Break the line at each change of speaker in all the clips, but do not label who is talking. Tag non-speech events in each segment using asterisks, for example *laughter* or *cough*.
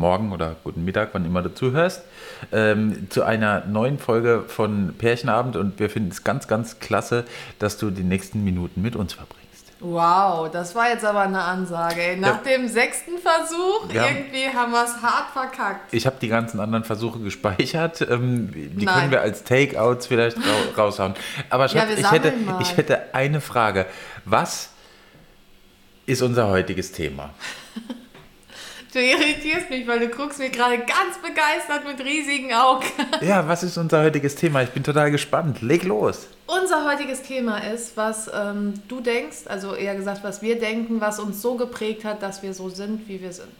Morgen oder guten Mittag, wann immer du zuhörst, ähm, zu einer neuen Folge von Pärchenabend und wir finden es ganz, ganz klasse, dass du die nächsten Minuten mit uns verbringst.
Wow, das war jetzt aber eine Ansage. Ey. Nach
Ja.
dem sechsten Versuch,
Ja.
irgendwie haben wir es hart verkackt.
Ich habe die ganzen anderen Versuche gespeichert. Ähm, die
Nein.
können wir als Takeouts vielleicht ra raushauen. Aber Schatz,
wir
ich, hätte,
mal.
ich hätte eine Frage. Was ist unser heutiges Thema? *laughs*
Du irritierst mich, weil du guckst mir gerade ganz begeistert mit riesigen Augen. *laughs*
Ja, was ist unser heutiges Thema? Ich bin total gespannt. Leg los.
Unser heutiges Thema ist, was ähm, du denkst, also eher gesagt, was wir denken, was uns so geprägt hat, dass wir so sind, wie wir sind.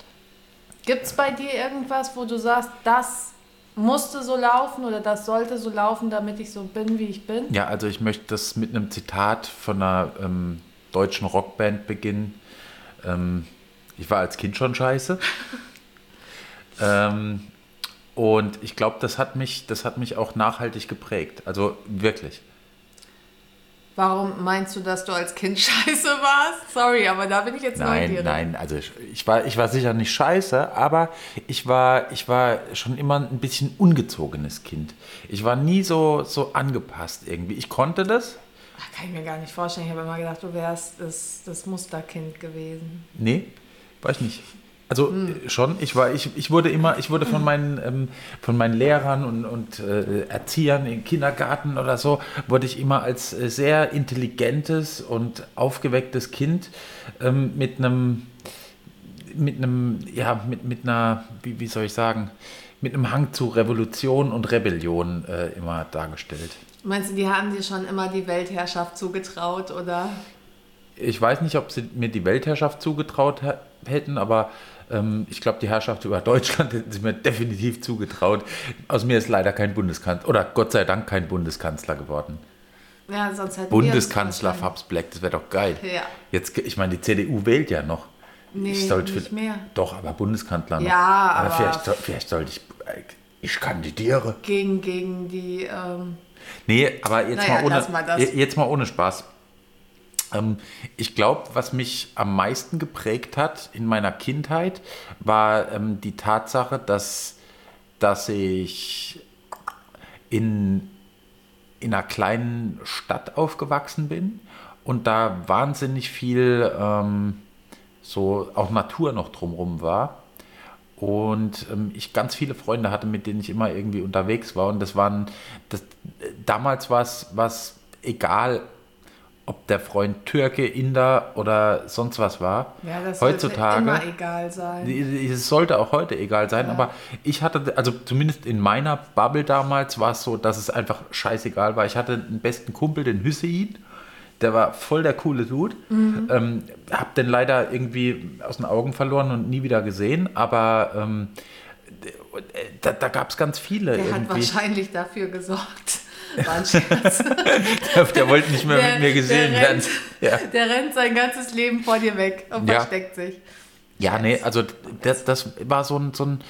Gibt es bei dir irgendwas, wo du sagst, das musste so laufen oder das sollte so laufen, damit ich so bin, wie ich bin?
Ja, also ich möchte das mit einem Zitat von einer ähm, deutschen Rockband beginnen. Ähm, ich war als Kind schon scheiße. ähm, und ich glaube, das hat mich, das hat mich auch nachhaltig geprägt. Also wirklich.
Warum meinst du, dass du als Kind *laughs* scheiße warst? Sorry, aber da bin ich jetzt
Nein,
neugierig.
nein, also ich, ich, war, ich war sicher nicht scheiße, aber ich war, ich war schon immer ein bisschen ungezogenes Kind. Ich war nie so, so angepasst irgendwie. Ich konnte das.
Ach, Kann ich mir gar nicht vorstellen. Ich habe immer gedacht, du wärst das, das Musterkind gewesen.
Nee, war ich nicht. Also äh, schon, ich war, ich, ich wurde immer, ich wurde von meinen, ähm, von meinen Lehrern und, und äh, Erziehern im Kindergarten oder so, wurde ich immer als äh, sehr intelligentes und aufgewecktes Kind ähm, mit einem, mit einem, ja, mit, mit einer, wie, wie soll ich sagen, mit einem Hang zu Revolution und Rebellion äh, immer dargestellt.
Meinst du, die haben dir schon immer die Weltherrschaft zugetraut oder?
Ich weiß nicht, ob sie mir die Weltherrschaft zugetraut hä- hätten, aber ähm, ich glaube, die Herrschaft über *laughs* Deutschland hätten sie mir definitiv zugetraut. Aus mir ist leider kein Bundeskanzler, oder Gott sei Dank kein Bundeskanzler geworden.
Ja, sonst hätten
Bundeskanzler Fabs Black, das wäre doch geil.
Ja.
Jetzt, ich meine, die CDU wählt ja noch.
Nee,
ich sollte
nicht mehr.
Doch, aber Bundeskanzler noch.
Ja, aber-
vielleicht, soll- vielleicht sollte ich. äh, Ich kandidiere.
Gegen, gegen die. Ähm,
Nee, aber jetzt,
Naja,
mal, ohne,
mal
jetzt mal ohne Spaß. Ähm, ich glaube, was mich am meisten geprägt hat in meiner Kindheit, war ähm, die Tatsache, dass, dass ich in, in einer kleinen Stadt aufgewachsen bin und da wahnsinnig viel ähm, so auch Natur noch drumherum war. Und ähm, ich ganz viele Freunde hatte, mit denen ich immer irgendwie unterwegs war. Und das waren, das, damals war es egal, ob der Freund Türke, Inder oder sonst was war.
ja, das sollte
Heutzutage.
immer egal sein.
Es sollte auch heute egal sein, aber ich hatte, also zumindest in meiner Bubble damals war es so, dass es einfach scheißegal war. Ich hatte einen besten Kumpel, den Hüseyin, der war voll der coole Dude. Ähm, hab den leider irgendwie aus den Augen verloren und nie wieder gesehen, aber ähm, da, da gab es ganz viele
Der hat wahrscheinlich dafür gesorgt. *laughs* War ein Scherz.
Der wollte nicht mehr
Der-
mit mir gesehen
der
werden.
rennt,
Ja.
der rennt sein ganzes Leben vor dir weg und
Ja.
versteckt sich.
Ja, nee, also das, das war so ein, so, ein,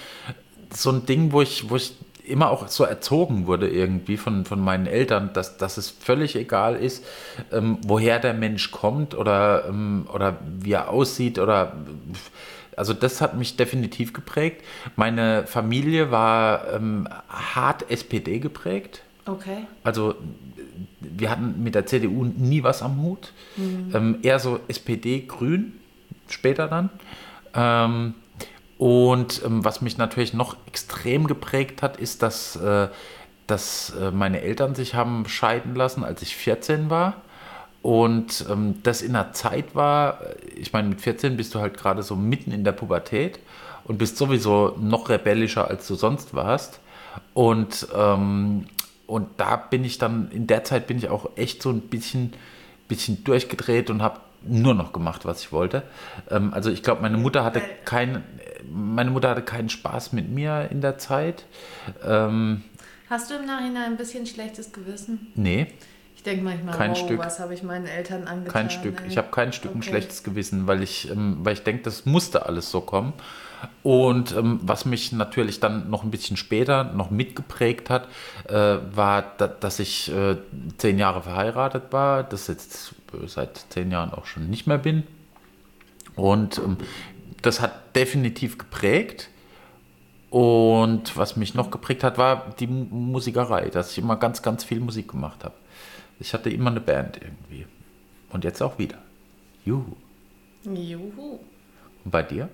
so ein Ding, wo ich, wo ich immer auch so erzogen wurde irgendwie von, von meinen Eltern, dass, dass es völlig egal ist, ähm, woher der Mensch kommt oder, ähm, oder wie er aussieht oder also das hat mich definitiv geprägt. Meine Familie war ähm, hart SPD geprägt.
Okay.
Also wir hatten mit der CDU nie was am Hut. Ähm, eher so SPD, Grün, später dann. Ähm, und ähm, was mich natürlich noch extrem geprägt hat, ist, dass, äh, dass äh, meine Eltern sich haben scheiden lassen, als ich 14 war. Und ähm, das in einer Zeit war, äh, ich meine, mit 14 bist du halt gerade so mitten in der Pubertät und bist sowieso noch rebellischer, als du sonst warst. Und, ähm, und da bin ich dann, in der Zeit bin ich auch echt so ein bisschen, bisschen durchgedreht und habe nur noch gemacht, was ich wollte. Ähm, also ich glaube, meine Mutter hatte keinen, meine Mutter hatte keinen Spaß mit mir in der Zeit. Ähm,
Hast du im Nachhinein ein bisschen schlechtes Gewissen?
nee,
Ich denke manchmal,
Kein
wow,
Stück.
was habe ich meinen Eltern angetan?
kein Stück.
ey.
Ich habe kein Stück ein
Okay.
schlechtes Gewissen, weil ich, ähm, weil ich denke, das musste alles so kommen. Und ähm, was mich natürlich dann noch ein bisschen später noch mitgeprägt hat, äh, war, da, dass ich äh, zehn Jahre verheiratet war, das jetzt seit zehn Jahren auch schon nicht mehr bin. Und ähm, das hat definitiv geprägt. Und was mich noch geprägt hat, war die Musikerei, dass ich immer ganz, ganz viel Musik gemacht habe. Ich hatte immer eine Band irgendwie. Und jetzt auch wieder. Juhu.
Juhu.
Und bei dir?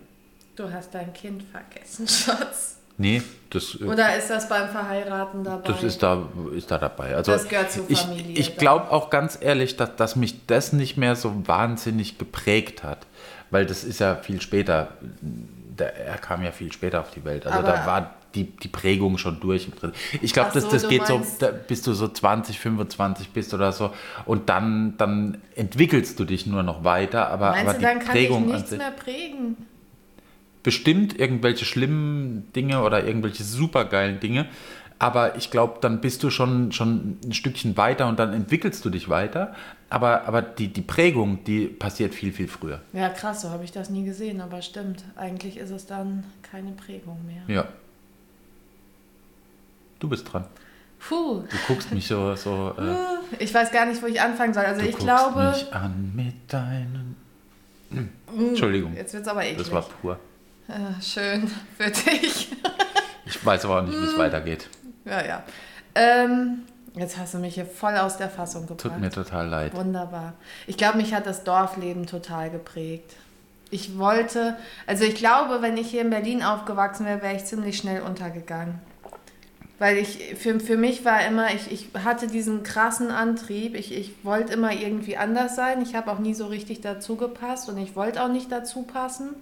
Du hast dein Kind vergessen, *laughs* Schatz.
Nee, das. äh,
Oder ist das beim Verheiraten dabei?
Das ist da, ist da dabei. Also
Das gehört zur
ich,
Familie
Ich glaube auch ganz ehrlich, dass, dass mich das nicht mehr so wahnsinnig geprägt hat. Weil das ist ja viel später. Der, er kam ja viel später auf die Welt. Also
Aber-
da war die, die Prägung schon durch. Ich glaube, das,
so,
das
du
geht so, da, bis du so 20, 25 bist oder so. Und dann, dann entwickelst du dich nur noch weiter. Aber,
Meinst
aber
du,
die
dann kann
Prägung
ich nichts mehr prägen?
Bestimmt irgendwelche schlimmen Dinge oder irgendwelche supergeilen Dinge. Aber ich glaube, dann bist du schon, schon ein Stückchen weiter und dann entwickelst du dich weiter. Aber, aber die, die Prägung, die passiert viel, viel früher.
Ja, krass, so habe ich das nie gesehen, aber stimmt. Eigentlich ist es dann keine Prägung mehr.
Ja. Du bist dran.
Puh,
Du guckst mich so, so äh,
ich weiß gar nicht, wo ich anfangen soll. Also
du
ich glaube.
mich an mit deinen... Hm. Entschuldigung,
Jetzt wird es aber eklig.
das war pur.
Ah, schön für dich.
Ich weiß aber auch nicht, wie es weitergeht.
ja, ja. Ähm, jetzt hast du mich hier voll aus der Fassung gebracht.
Tut mir total leid.
Wunderbar. Ich glaube, mich hat das Dorfleben total geprägt. Ich wollte, also ich glaube, wenn ich hier in Berlin aufgewachsen wäre, wäre ich ziemlich schnell untergegangen. Weil ich, für, für mich war immer, ich, ich hatte diesen krassen Antrieb, ich, ich wollte immer irgendwie anders sein. Ich habe auch nie so richtig dazu gepasst und ich wollte auch nicht dazu passen.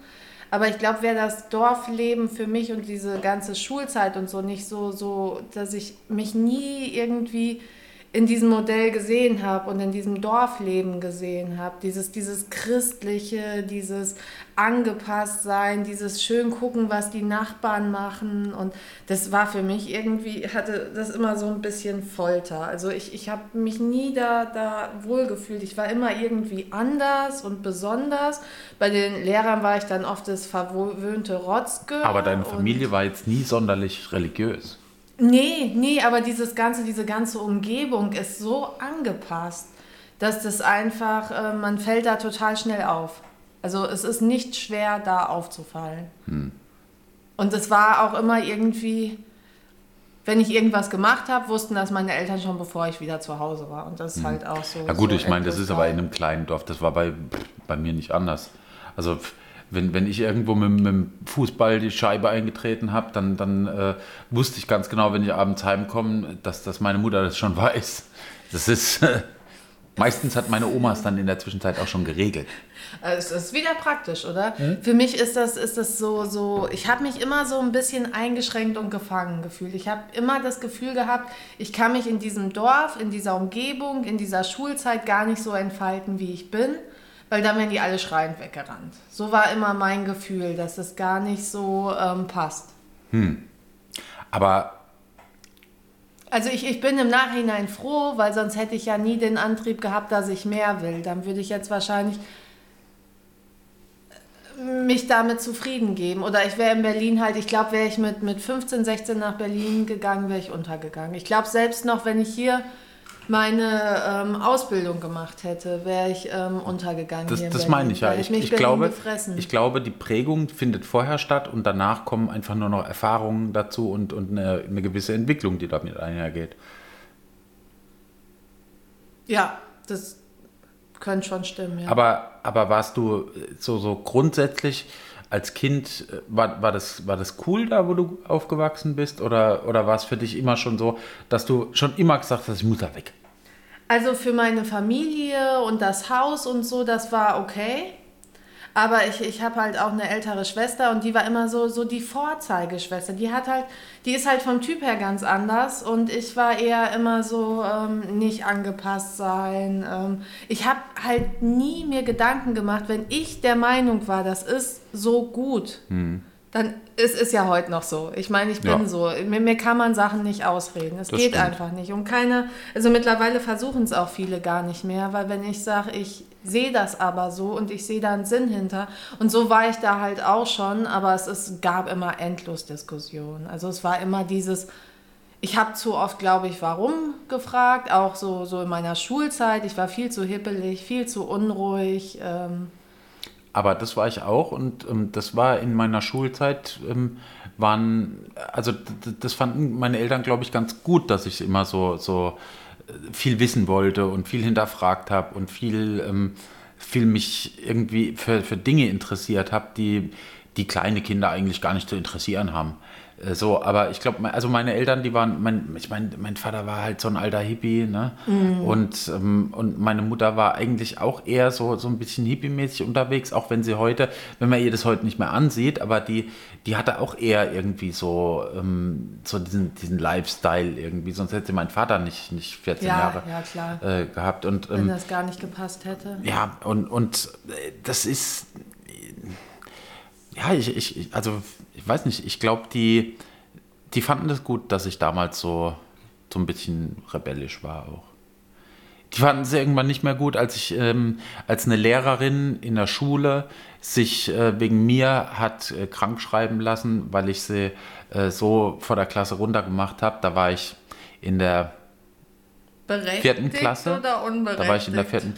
Aber ich glaube, wäre das Dorfleben für mich und diese ganze Schulzeit und so nicht so, so, dass ich mich nie irgendwie in diesem Modell gesehen habe und in diesem Dorfleben gesehen habe. Dieses, dieses Christliche, dieses Angepasstsein, dieses schön gucken, was die Nachbarn machen. Und das war für mich irgendwie, hatte das immer so ein bisschen Folter. Also ich, ich habe mich nie da, da wohlgefühlt. Ich war immer irgendwie anders und besonders. Bei den Lehrern war ich dann oft das verwöhnte Rotzke.
Aber deine Familie war jetzt nie sonderlich religiös.
Nee, nee, aber dieses ganze, diese ganze Umgebung ist so angepasst, dass das einfach, äh, man fällt da total schnell auf. Also es ist nicht schwer, da aufzufallen. Und es war auch immer irgendwie, wenn ich irgendwas gemacht habe, wussten das meine Eltern schon, bevor ich wieder zu Hause war. Und das ist halt auch so.
Ja gut,
so
ich meine, das ist aber in einem kleinen Dorf, das war bei, bei mir nicht anders. Also wenn, wenn ich irgendwo mit, mit dem Fußball die Scheibe eingetreten habe, dann, dann äh, wusste ich ganz genau, wenn ich abends heimkomme, dass, dass meine Mutter das schon *laughs* weiß. Das ist, *laughs* meistens hat meine Oma es dann in der Zwischenzeit auch schon geregelt.
Also Es ist wieder praktisch, oder? Für mich ist das, ist das so, so ich habe mich immer so ein bisschen eingeschränkt und gefangen gefühlt. Ich habe immer das Gefühl gehabt, ich kann mich in diesem Dorf, in dieser Umgebung, in dieser Schulzeit gar nicht so entfalten, wie ich bin, weil dann werden die alle schreiend weggerannt. So war immer mein Gefühl, dass es gar nicht so ähm, passt.
Aber
Also ich, ich bin im Nachhinein froh, weil sonst hätte ich ja nie den Antrieb gehabt, dass ich mehr will. Dann würde ich jetzt wahrscheinlich mich damit zufrieden geben. Oder ich wäre in Berlin halt, ich glaube, wäre ich mit, mit 15, 16 nach Berlin gegangen, wäre ich untergegangen. Ich glaube, selbst noch, wenn ich hier meine ähm, Ausbildung gemacht hätte, wäre ich ähm, untergegangen.
das, das meine ich ja.
weil
Ich, ich, glaube,
gefressen.
ich glaube, die Prägung findet vorher statt und danach kommen einfach nur noch Erfahrungen dazu und, und eine, eine gewisse Entwicklung, die damit einhergeht.
ja, das könnte schon stimmen. Ja.
Aber, aber warst du so, so grundsätzlich als Kind, äh, war, war, das, war das cool da, wo du aufgewachsen bist? Oder, oder war es für dich immer schon so, dass du schon immer gesagt hast, ich muss da weg?
Also für meine Familie und das Haus und so, das war okay. Aber ich, ich habe halt auch eine ältere Schwester und die war immer so, so die Vorzeigeschwester. Die hat halt, die ist halt vom Typ her ganz anders und ich war eher immer so ähm, nicht angepasst sein. Ähm, ich habe halt nie mir Gedanken gemacht, wenn ich der Meinung war, das ist so gut, dann ist es ja heute noch so. Ich meine, ich bin
Ja.
so. Mir, mir kann man Sachen nicht ausreden. Es
Das
geht
stimmt.
einfach nicht. Und keine, also mittlerweile versuchen es auch viele gar nicht mehr, weil wenn ich sage, ich sehe das aber so und ich sehe da einen Sinn hinter. Und so war ich da halt auch schon, aber es, es gab immer endlos Diskussionen. Also es war immer dieses, ich habe zu oft, glaube ich, warum gefragt, auch so, so in meiner Schulzeit. Ich war viel zu hippelig, viel zu unruhig. Ähm,
aber das war ich auch und ähm, das war in meiner Schulzeit, ähm, waren, also das fanden meine Eltern, glaube ich, ganz gut, dass ich immer so, so viel wissen wollte und viel hinterfragt habe und viel, ähm, viel mich irgendwie für, für Dinge interessiert habe, die, die kleine Kinder eigentlich gar nicht zu interessieren haben. Äh, so, aber ich glaube, also meine Eltern, die waren, mein, ich meine, mein Vater war halt so ein alter Hippie, ne? Mhm. Und, ähm, und meine Mutter war eigentlich auch eher so, so ein bisschen hippie-mäßig unterwegs, auch wenn sie heute, wenn man ihr das heute nicht mehr ansieht, aber die, die hatte auch eher irgendwie so, ähm, so diesen, diesen Lifestyle irgendwie, sonst hätte mein Vater nicht, nicht 14
ja,
Jahre
ja,
äh, gehabt. Und,
ähm, wenn das gar nicht gepasst hätte.
Ja, und, und äh, das ist, ja, ich, ich, also ich weiß nicht, ich glaube, die, die fanden das gut, dass ich damals so, so ein bisschen rebellisch war auch. Die fanden es irgendwann nicht mehr gut, als ich ähm, als eine Lehrerin in der Schule sich äh, wegen mir hat äh, krank schreiben lassen, weil ich sie äh, so vor der Klasse runtergemacht habe. Da war ich in der vierten Klasse.
Oder unberechtigt?
Da war ich in der vierten.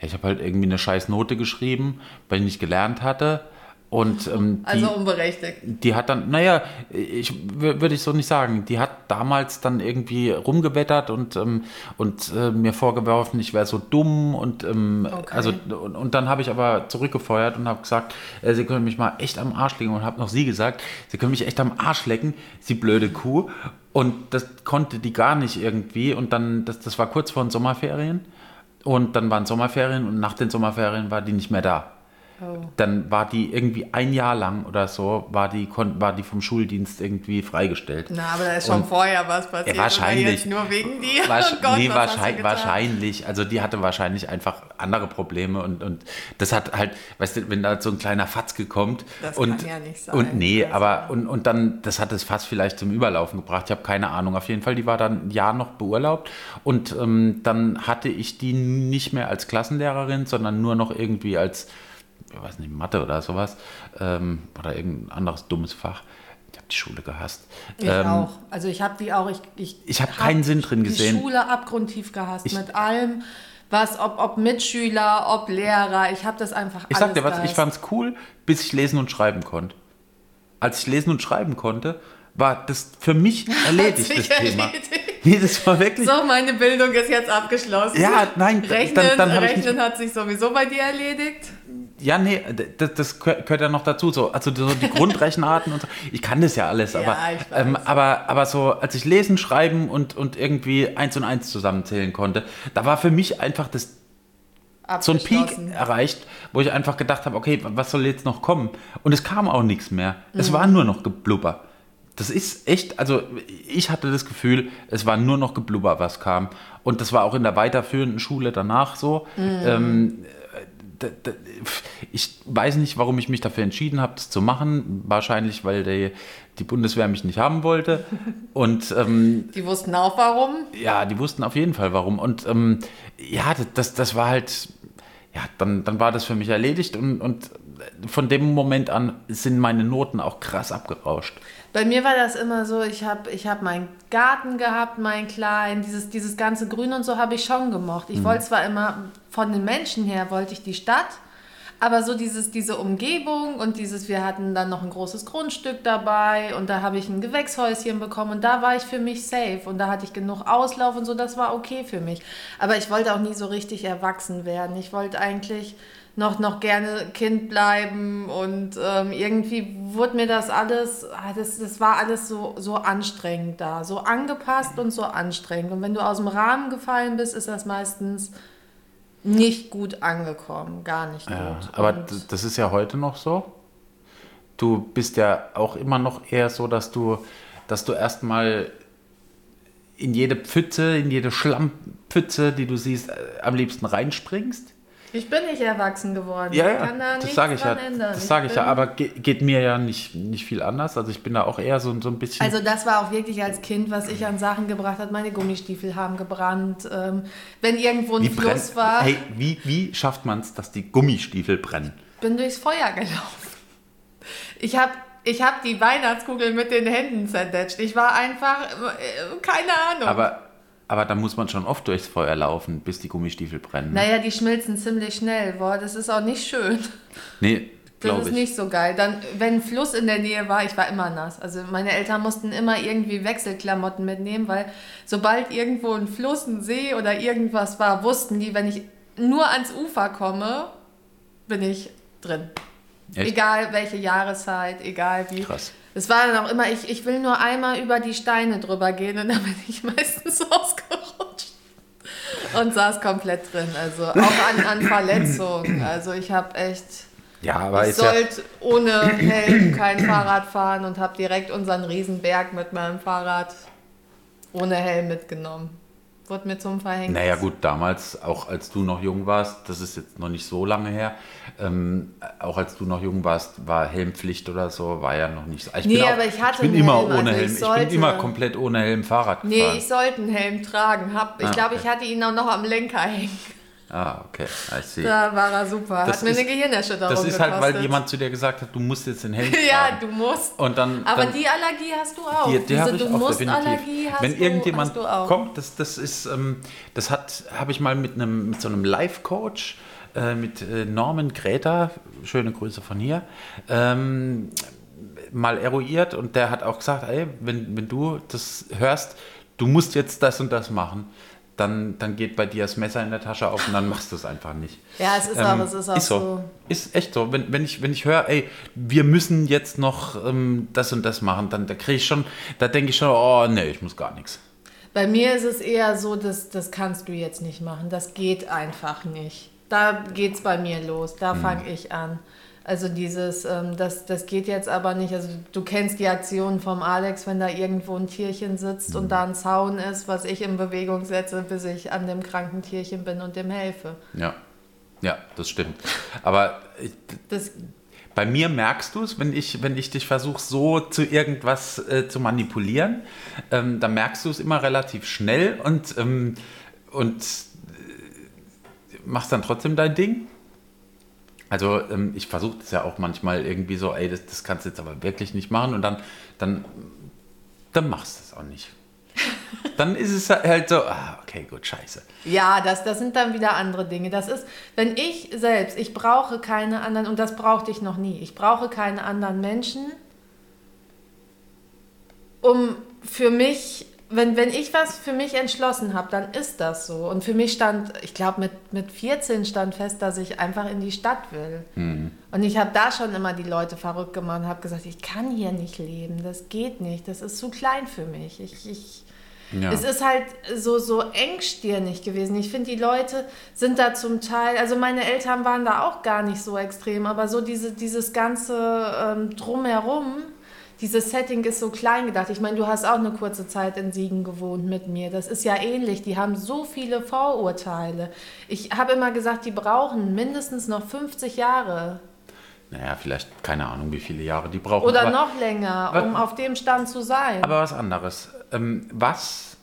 Ja, ich habe halt irgendwie eine scheiß Note geschrieben, weil ich nicht gelernt hatte. Und, ähm,
die, also unberechtigt.
Die hat dann, naja, ich würde ich so nicht sagen, die hat damals dann irgendwie rumgewettert und, ähm, und äh, mir vorgeworfen, ich wäre so dumm und ähm, okay. also und, und dann habe ich aber zurückgefeuert und habe gesagt, äh, sie können mich mal echt am Arsch lecken und habe noch sie gesagt, sie können mich echt am Arsch lecken, sie blöde Kuh. Und das konnte die gar nicht irgendwie und dann, das, das war kurz vor den Sommerferien und dann waren Sommerferien und nach den Sommerferien war die nicht mehr da. Oh. Dann war die irgendwie ein Jahr lang oder so, war die, war die vom Schuldienst irgendwie freigestellt.
Na, aber da ist schon und, vorher was passiert.
Ja, wahrscheinlich.
nur wegen dir.
oh Gott, nee, wahrscheinlich, wahrscheinlich. Also die hatte wahrscheinlich einfach andere Probleme und, und das hat halt, weißt du, wenn da so ein kleiner Fatzke kommt.
Das
und,
kann ja nicht sein.
Und nee, aber und, und dann, das hat es fast vielleicht zum Überlaufen gebracht. Ich habe keine Ahnung. Auf jeden Fall, die war dann ein Jahr noch beurlaubt und ähm, dann hatte ich die nicht mehr als Klassenlehrerin, sondern nur noch irgendwie als ich weiß nicht, Mathe oder sowas ähm, oder irgendein anderes dummes Fach. Ich habe die Schule gehasst.
Ich ähm, auch. Also ich habe die auch. Ich,
ich, ich habe hab keinen Sinn drin gesehen.
Die Schule abgrundtief gehasst ich, mit allem. Was, ob, ob Mitschüler, ob Lehrer, ich habe das einfach
Ich sag dir was, ich fand es cool, bis ich lesen und schreiben konnte. Als ich lesen und schreiben konnte, war das für mich *laughs* erledigt, das Thema. Erledigt. Nee, das war wirklich.
So, meine Bildung ist jetzt abgeschlossen.
Ja, nein,
Rechnen, dann, dann Rechnen hat sich sowieso bei dir erledigt.
Ja, nee, das, das gehört ja noch dazu. So, also so die *laughs* Grundrechenarten und so. Ich kann das ja alles, aber,
ja,
ähm, aber, aber so, als ich lesen, schreiben und, und irgendwie eins und eins zusammenzählen konnte, da war für mich einfach das so ein Peak erreicht, wo ich einfach gedacht habe, okay, was soll jetzt noch kommen? Und es kam auch nichts mehr. Mhm. Es war nur noch Geblubber. Das ist echt, also ich hatte das Gefühl, es war nur noch Geblubber, was kam. Und das war auch in der weiterführenden Schule danach so. Mhm. Ähm, ich weiß nicht, warum ich mich dafür entschieden habe, das zu machen. Wahrscheinlich, weil die, die Bundeswehr mich nicht haben wollte. *laughs* Und, ähm,
die wussten auch warum?
Ja, die wussten auf jeden Fall warum. Und ähm, ja, das, das war halt, ja, dann, dann war das für mich erledigt. Und, und von dem Moment an sind meine Noten auch krass abgerauscht.
Bei mir war das immer so, ich habe ich hab meinen Garten gehabt, meinen kleinen, dieses, dieses ganze Grün und so habe ich schon gemocht. Ich mhm. wollte zwar immer, von den Menschen her wollte ich die Stadt, aber so dieses, diese Umgebung und dieses, wir hatten dann noch ein großes Grundstück dabei und da habe ich ein Gewächshäuschen bekommen und da war ich für mich safe und da hatte ich genug Auslauf und so, das war okay für mich. Aber ich wollte auch nie so richtig erwachsen werden. Ich wollte eigentlich noch, noch gerne Kind bleiben und ähm, irgendwie wurde mir das alles, ah, das, das war alles so, so anstrengend da, so angepasst und so anstrengend. Und wenn du aus dem Rahmen gefallen bist, ist das meistens nicht gut angekommen, gar nicht
ja,
gut.
Aber und das ist ja heute noch so. Du bist ja auch immer noch eher so, dass du, dass du erstmal in jede Pfütze, in jede Schlammpfütze, die du siehst, äh, am liebsten reinspringst.
Ich bin nicht erwachsen geworden.
Ja, ja. Da das sage ich ja.
Ändern.
Das sage ich ja. Aber geht, geht, mir ja nicht, nicht viel anders. Also ich bin da auch eher so, so ein bisschen.
Also das war auch wirklich als Kind, was ich an Sachen gebracht habe. Meine Gummistiefel haben gebrannt. Ähm, wenn irgendwo ein
wie
Fluss
brennt,
war.
Hey, wie, wie schafft man es, dass die Gummistiefel brennen?
Bin durchs Feuer gelaufen. Ich habe ich hab die Weihnachtskugel mit den Händen zerdetscht. Ich war einfach, äh, keine Ahnung.
Aber Aber da muss man schon oft durchs Feuer laufen, bis die Gummistiefel brennen. ne?
Naja, die schmilzen ziemlich schnell. Boah, das ist auch nicht schön.
Nee,
Das
glaube
ist
ich.
nicht so geil. Dann, wenn ein Fluss in der Nähe war, ich war immer nass. Also meine Eltern mussten immer irgendwie Wechselklamotten mitnehmen, weil sobald irgendwo ein Fluss, ein See oder irgendwas war, wussten die, wenn ich nur ans Ufer komme, bin ich drin.
Echt?
Egal welche Jahreszeit, egal wie.
Krass.
Es war dann auch immer, ich, ich will nur einmal über die Steine drüber gehen und dann *laughs* bin ich meistens ausgerutscht und saß komplett drin. Also auch an, an Verletzungen. Also ich habe echt,
Ja, aber
ich
ist ja,
sollte ohne Helm kein Fahrrad fahren und habe direkt unseren Riesenberg mit meinem Fahrrad ohne Helm mitgenommen. Wurde mir zum Verhängnis.
naja gut, damals, auch als du noch jung warst, das ist jetzt noch nicht so lange her, ähm, auch als du noch jung warst, war Helmpflicht oder so, war ja noch nicht so. Ich
Nee,
bin auch,
aber ich hatte
bin
einen
immer
Helm,
ohne
also ich
Helm. Ich,
sollte-
bin immer komplett ohne Helm Fahrrad
Nee,
gefahren.
ich sollte einen Helm tragen. Hab, ich
Ah,
glaube,
okay.
ich hatte ihn auch noch am Lenker hängen.
Ah, okay, I see.
Da war er super.
Das
Hat mir
ist-
eine Gehirnerschütterung
Das ist halt, weil jemand zu dir gesagt hat, du musst jetzt den Helm *laughs*
Ja,
tragen.
du musst.
Und dann,
Aber
dann,
die Allergie hast du auch.
Die, die
Diese
ich
du
auch
musst
definitiv.
Allergie hast
Wenn
du,
irgendjemand
du auch.
kommt, das, das ist, ähm, das hat, habe ich mal mit einem, mit so einem Life-Coach, äh, mit äh, Norman Gräter, schöne Grüße von hier, ähm, mal eruiert und der hat auch gesagt, ey, wenn, wenn du das hörst, du musst jetzt das und das machen, dann, dann geht bei dir das Messer in der Tasche auf und dann machst du es einfach nicht.
Ja, es ist
Ähm,
auch, es ist auch
so.
so.
Ist echt so. Wenn, wenn ich, wenn ich höre, ey, wir müssen jetzt noch ähm, das und das machen, dann da kriege ich schon, da denke ich schon, oh nee, ich muss gar nichts.
Bei mir ist es eher so, dass das kannst du jetzt nicht machen. Das geht einfach nicht. Da geht's bei mir los. Da
Mhm.
fange ich an. Also dieses, ähm, das, das geht jetzt aber nicht. Also du kennst die Aktionen vom Alex, wenn da irgendwo ein Tierchen sitzt
Mhm.
und da ein Zaun ist, was ich in Bewegung setze, bis ich an dem kranken Tierchen bin und dem helfe.
Ja. Ja, das stimmt. Aber ich,
Das,
bei mir merkst du es, wenn ich, wenn ich dich versuche, so zu irgendwas äh, zu manipulieren, ähm, dann merkst du es immer relativ schnell und, ähm, und äh, machst dann trotzdem dein Ding. Also ähm, ich versuche das ja auch manchmal irgendwie so, ey, das, das kannst du jetzt aber wirklich nicht machen und dann, dann, dann machst du es auch nicht. *laughs* Dann ist es halt so, ah, okay, gut, scheiße.
Ja, das, das sind dann wieder andere Dinge. Das ist, wenn ich selbst, ich brauche keine anderen, und das brauchte ich noch nie, ich brauche keine anderen Menschen, um für mich, wenn, wenn ich was für mich entschlossen habe, dann ist das so. Und für mich stand, ich glaube, mit, mit 14 stand fest, dass ich einfach in die Stadt will. Und ich habe da schon immer die Leute verrückt gemacht und habe gesagt, ich kann hier nicht leben, das geht nicht, das ist zu klein für mich. Ich, ich,
Ja.
es ist halt so, so engstirnig gewesen. Ich finde, die Leute sind da zum Teil, also meine Eltern waren da auch gar nicht so extrem, aber so diese, dieses ganze ähm, Drumherum, dieses Setting ist so klein gedacht. Ich meine, du hast auch eine kurze Zeit in Siegen gewohnt mit mir. Das ist ja ähnlich. Die haben so viele Vorurteile. Ich habe immer gesagt, die brauchen mindestens noch 50 Jahre
Naja, vielleicht keine Ahnung, wie viele Jahre die brauchen.
oder
aber,
noch länger, um auf dem Stand zu sein.
Aber was anderes. Ähm, was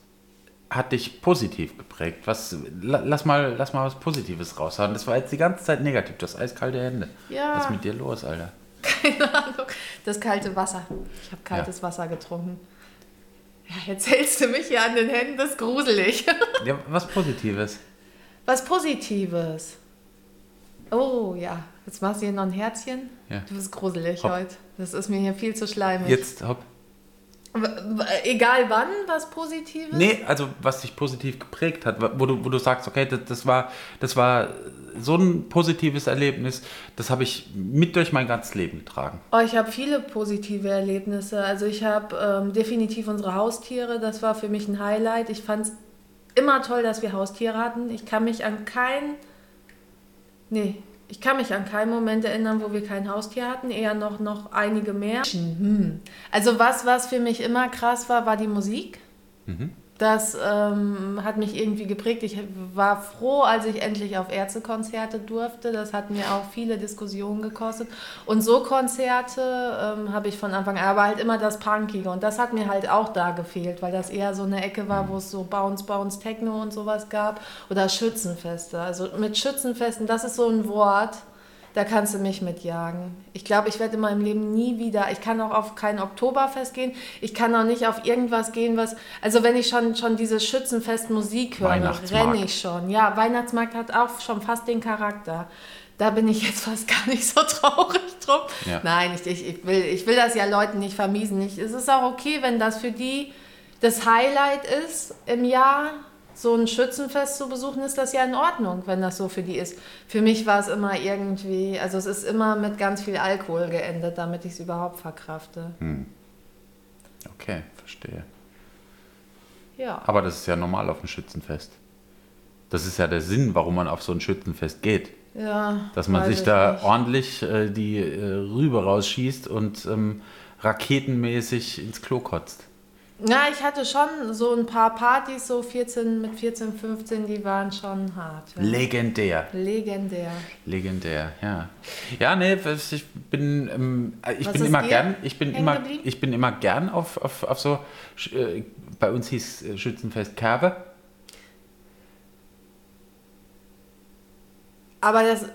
hat dich positiv geprägt? Was, la- lass, mal, lass mal was Positives raushauen. Das war jetzt die ganze Zeit negativ. Du hast eiskalte Hände.
Ja.
Was ist mit dir los, Alter?
Keine Ahnung. Das kalte Wasser. Ich habe kaltes Wasser getrunken. Ja, jetzt hältst du mich hier an den Händen, das ist gruselig.
Ja, was Positives.
Was Positives. Oh ja, jetzt machst du hier noch ein Herzchen.
Ja.
Du bist gruselig
Hopp.
heute. Das ist mir hier viel zu schleimig.
Jetzt, hopp.
Egal wann, was Positives?
Nee, also was dich positiv geprägt hat, wo du, wo du sagst, okay, das, das, war, das war so ein positives Erlebnis, das habe ich mit durch mein ganzes Leben getragen.
Oh, ich habe viele positive Erlebnisse. Also ich habe ähm, definitiv unsere Haustiere, das war für mich ein Highlight. Ich fand es immer toll, dass wir Haustiere hatten. Ich kann mich an keinen, nee, ich kann mich an keinen Moment erinnern, wo wir kein Haustier hatten, eher noch, noch einige mehr. Hm. Also was, was für mich immer krass war, war die Musik. Das ähm, hat mich irgendwie geprägt. Ich war froh, als ich endlich auf Ärztekonzerte durfte. Das hat mir auch viele Diskussionen gekostet. Und so Konzerte ähm, habe ich von Anfang an, aber halt immer das Punkige. Und das hat mir halt auch da gefehlt, weil das eher so eine Ecke war, wo es so Bounce, Bounce, Techno und sowas gab. Oder Schützenfeste. Also mit Schützenfesten, das ist so ein Wort. Da kannst du mich mitjagen. Ich glaube, ich werde in meinem Leben nie wieder, ich kann auch auf kein Oktoberfest gehen, ich kann auch nicht auf irgendwas gehen, was, also wenn ich schon, schon diese Schützenfest Musik höre, renne ich schon. Ja, Weihnachtsmarkt hat auch schon fast den Charakter. Da bin ich jetzt *laughs* fast gar nicht so traurig drum. Ja. Nein, ich, ich, ich, will, ich will das ja Leuten nicht vermiesen. Ich, es ist auch okay, wenn das für die das Highlight ist im Jahr so ein Schützenfest zu besuchen, ist das ja in Ordnung, wenn das so für die ist. Für mich war es immer irgendwie, also es ist immer mit ganz viel Alkohol geendet, damit ich es überhaupt verkrafte. Hm.
Okay, verstehe. Ja. Aber das ist ja normal auf dem Schützenfest. Das ist ja der Sinn, warum man auf so ein Schützenfest geht. Ja. Dass man sich da nicht. ordentlich äh, die äh, Rübe rausschießt und ähm, raketenmäßig ins Klo kotzt.
Ja, ich hatte schon so ein paar Partys, so 14, mit 14, 15, die waren schon hart.
Ja. Legendär.
Legendär.
Legendär, ja. Ja, nee, ich bin, ähm, ich bin immer gern, ich bin immer, ich bin immer gern auf, auf, auf so, äh, bei uns hieß äh, Schützenfest Kerbe.
Aber das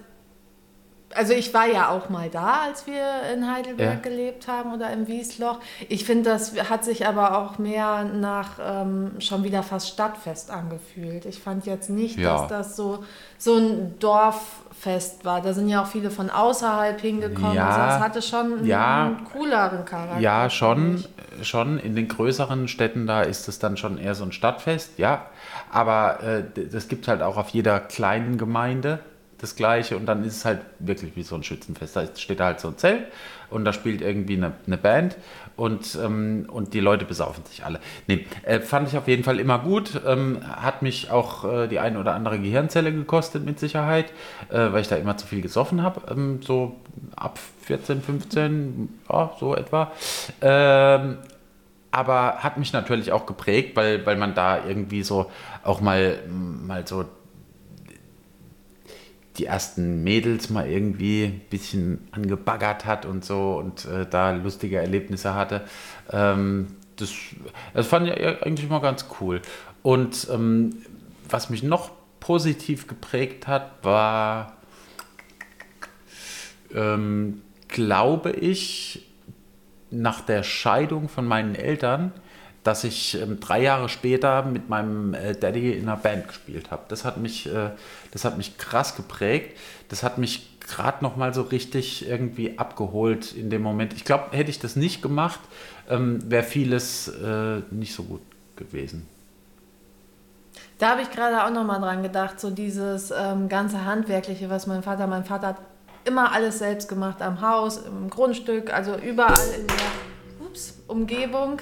also ich war ja auch mal da, als wir in Heidelberg ja. gelebt haben oder im Wiesloch. Ich finde, das hat sich aber auch mehr nach ähm, schon wieder fast Stadtfest angefühlt. Ich fand jetzt nicht, ja. dass das so, so ein Dorffest war. Da sind ja auch viele von außerhalb hingekommen. Ja. Also es hatte schon ja. einen cooleren Charakter.
Ja, schon, schon. In den größeren Städten da ist es dann schon eher so ein Stadtfest, ja. Aber äh, das gibt es halt auch auf jeder kleinen Gemeinde das Gleiche und dann ist es halt wirklich wie so ein Schützenfest. Da steht halt so ein Zelt und da spielt irgendwie eine, eine Band und, ähm, und die Leute besaufen sich alle. Nee, äh, fand ich auf jeden Fall immer gut. Ähm, hat mich auch äh, die eine oder andere Gehirnzelle gekostet mit Sicherheit, äh, weil ich da immer zu viel gesoffen habe. Ähm, so ab 14, 15, ja, so etwa. Ähm, aber hat mich natürlich auch geprägt, weil, weil man da irgendwie so auch mal, mal so die ersten Mädels mal irgendwie ein bisschen angebaggert hat und so und äh, da lustige Erlebnisse hatte. Ähm, das, das fand ich eigentlich mal ganz cool. Und ähm, was mich noch positiv geprägt hat, war, ähm, glaube ich, nach der Scheidung von meinen Eltern, dass ich ähm, drei Jahre später mit meinem äh, Daddy in einer Band gespielt habe. Das hat mich, äh, das hat mich krass geprägt. Das hat mich gerade noch mal so richtig irgendwie abgeholt in dem Moment. Ich glaube, hätte ich das nicht gemacht, ähm, wäre vieles äh, nicht so gut gewesen.
Da habe ich gerade auch noch mal dran gedacht, so dieses ähm, ganze Handwerkliche, was mein Vater, mein Vater hat immer alles selbst gemacht am Haus, im Grundstück, also überall in der ups, Umgebung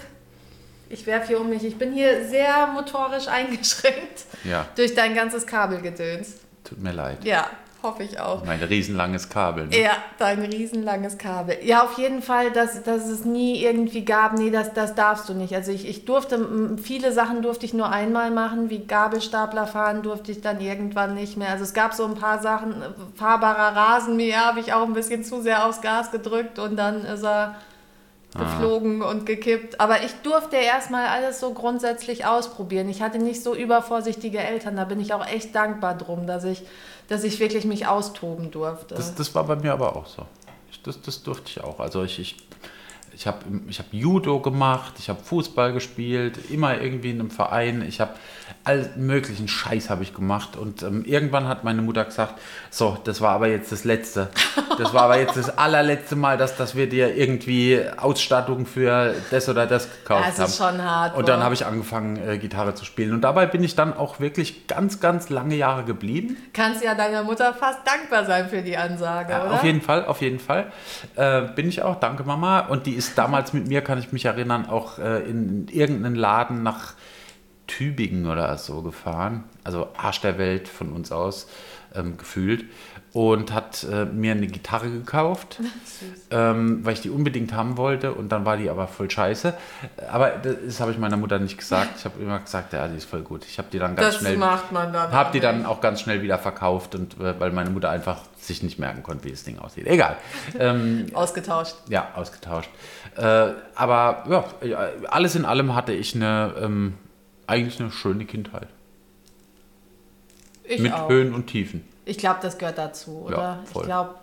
ich werfe hier um mich. Ich bin hier sehr motorisch *laughs* eingeschränkt ja. durch dein ganzes Kabelgedöns.
Tut mir leid.
Ja, hoffe ich auch.
Mein riesenlanges Kabel. Ne?
Ja, dein riesenlanges Kabel. Ja, auf jeden Fall, dass, dass es nie irgendwie gab, nee, das, das darfst du nicht. Also ich, ich durfte, viele Sachen durfte ich nur einmal machen, wie Gabelstapler fahren durfte ich dann irgendwann nicht mehr. Also es gab so ein paar Sachen, fahrbarer Rasenmäher habe ich auch ein bisschen zu sehr aufs Gas gedrückt und dann ist er geflogen ah. und gekippt. Aber ich durfte erstmal alles so grundsätzlich ausprobieren. Ich hatte nicht so übervorsichtige Eltern. Da bin ich auch echt dankbar drum, dass ich, dass ich wirklich mich austoben durfte.
Das, das war bei mir aber auch so. Das, das durfte ich auch. Also ich, ich ich habe ich hab Judo gemacht, ich habe Fußball gespielt, immer irgendwie in einem Verein. Ich habe all möglichen Scheiß habe ich gemacht. Und ähm, irgendwann hat meine Mutter gesagt, so, das war aber jetzt das Letzte. Das war aber jetzt das allerletzte Mal, dass, dass wir dir irgendwie Ausstattung für das oder das gekauft haben. Das ist
schon hart.
Und dann habe ich angefangen, äh, Gitarre zu spielen. Und dabei bin ich dann auch wirklich ganz, ganz lange Jahre geblieben.
Kannst ja deiner Mutter fast dankbar sein für die Ansage, ja, oder?
Auf jeden Fall, auf jeden Fall. Äh, bin ich auch, danke Mama. Und die ist damals mit mir, kann ich mich erinnern, auch äh, in irgendeinen Laden nach Tübingen oder so gefahren. Also Arsch der Welt von uns aus ähm, gefühlt und hat äh, mir eine Gitarre gekauft, *laughs* ähm, weil ich die unbedingt haben wollte und dann war die aber voll scheiße. Aber das habe ich meiner Mutter nicht gesagt. Ich habe immer gesagt, ja, die ist voll gut. Ich habe die dann ganz
das
schnell,
macht man dann.
Habe die dann auch ganz schnell wieder verkauft und äh, weil meine Mutter einfach sich nicht merken konnte, wie das Ding aussieht. Egal. *laughs*
Ähm, ausgetauscht.
Ja, ausgetauscht. Äh, aber ja, alles in allem hatte ich eine ähm, eigentlich eine schöne Kindheit. Ich Mit auch. Höhen und Tiefen.
Ich glaube, das gehört dazu, oder?
Ja.
Ich glaube,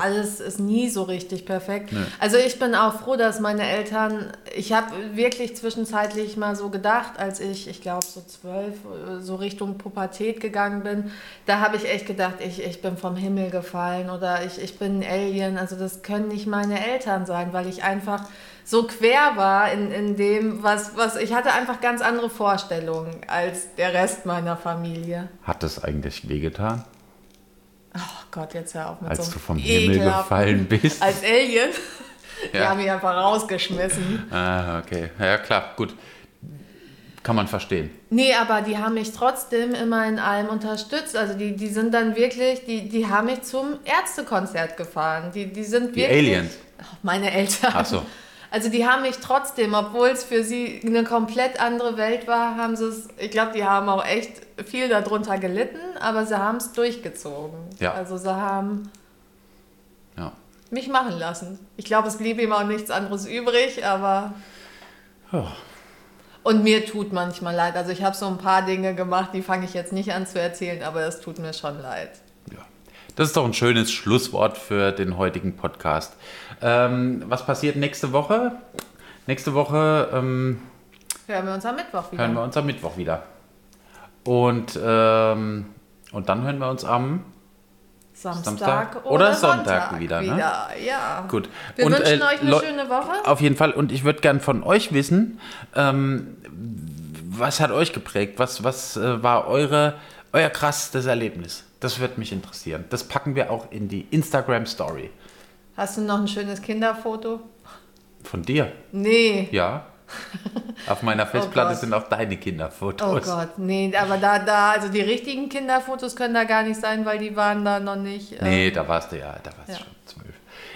alles ist nie so richtig perfekt. Also ich bin auch froh, dass meine Eltern, ich habe wirklich zwischenzeitlich mal so gedacht, als ich, ich glaube, so zwölf, so Richtung Pubertät gegangen bin, da habe ich echt gedacht, ich, ich bin vom Himmel gefallen oder ich, ich bin ein Alien. Also das können nicht meine Eltern sein, weil ich einfach so quer war in, in dem, was, was ich hatte einfach ganz andere Vorstellungen als der Rest meiner Familie.
Hat das eigentlich wehgetan,
Oh Gott, jetzt hör auf mit
als
so
du vom Himmel gefallen bist?
Als Alien. Die
Ja.
haben mich einfach rausgeschmissen.
Ah, okay. Ja, klar, gut. Kann man verstehen.
Nee, aber die haben mich trotzdem immer in allem unterstützt. Also die, die sind dann wirklich, die, die haben mich zum Ärztekonzert gefahren. Die, die sind
Die
wirklich.
Aliens.
Ach, Meine Eltern.
Ach so.
Also die haben mich trotzdem, obwohl es für sie eine komplett andere Welt war, haben sie es, ich glaube, die haben auch echt viel darunter gelitten, aber sie haben es durchgezogen.
Ja.
Also sie haben
Ja.
mich machen lassen. Ich glaube, es blieb ihm auch nichts anderes übrig, aber.
Ja.
Und mir tut manchmal leid. Also ich habe so ein paar Dinge gemacht, die fange ich jetzt nicht an zu erzählen, aber es tut mir schon leid.
Das ist doch ein schönes Schlusswort für den heutigen Podcast. Ähm, was passiert nächste Woche? Nächste Woche ähm,
Hören wir uns am Mittwoch wieder.
hören wir uns am Mittwoch wieder. Und, ähm, und dann hören wir uns am
Samstag,
Samstag
oder,
oder
Sonntag,
Sonntag wieder, ne?
Ja.
Gut.
Wir
und,
wünschen
äh,
euch eine schöne Woche.
Auf jeden Fall. Und ich würde gern von euch wissen, ähm, was hat euch geprägt? Was, was äh, war eure, euer krassestes Erlebnis? Das würde mich interessieren. Das packen wir auch in die Instagram Story.
Hast du noch ein schönes Kinderfoto?
Von dir?
Nee.
Ja. Auf meiner *laughs* Festplatte
Gott.
sind auch deine
Oh
Kinderfotos.
Gott, nee, aber da, da, also die richtigen Kinderfotos können da gar nicht sein, weil die waren da noch nicht. äh,
Nee, da warst du ja, da warst du
Ja.
schon zwölf.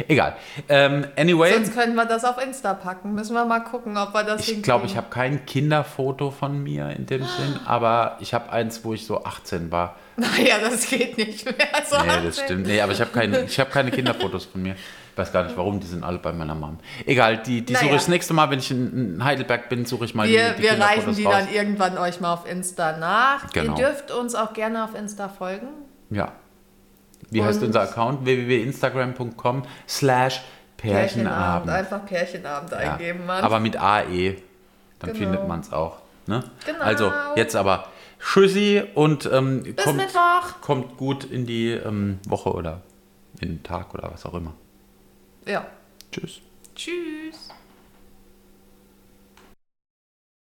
Egal. Ähm, anyway,
Sonst könnten wir das auf Insta packen. Müssen wir mal gucken, ob wir das
ich glaube, ich habe kein Kinderfoto von mir in dem Sinn, aber ich habe eins, wo ich so 18 war. *laughs*
Naja, das geht nicht mehr. So
Nee, das stimmt. Nee, aber ich habe keine, ich hab keine Kinderfotos von mir. Ich weiß gar nicht warum, die sind alle bei meiner Mom. Egal, die, die suche
Naja.
ich das nächste Mal, wenn ich in Heidelberg bin, suche ich mal
Wir,
die, die
wir reichen die
raus.
dann irgendwann euch mal auf Insta nach.
Genau.
Ihr dürft uns auch gerne auf Insta folgen.
Ja. Wie heißt unser Account? www.instagram.com slash Pärchenabend.
Einfach Pärchenabend
Ja.
eingeben, Mann.
Aber mit AE, dann
Genau.
findet man es auch. Ne?
Genau.
Also, jetzt aber Tschüssi und ähm, kommt, kommt gut in die ähm, Woche oder in den Tag oder was auch immer.
Ja.
Tschüss.
Tschüss.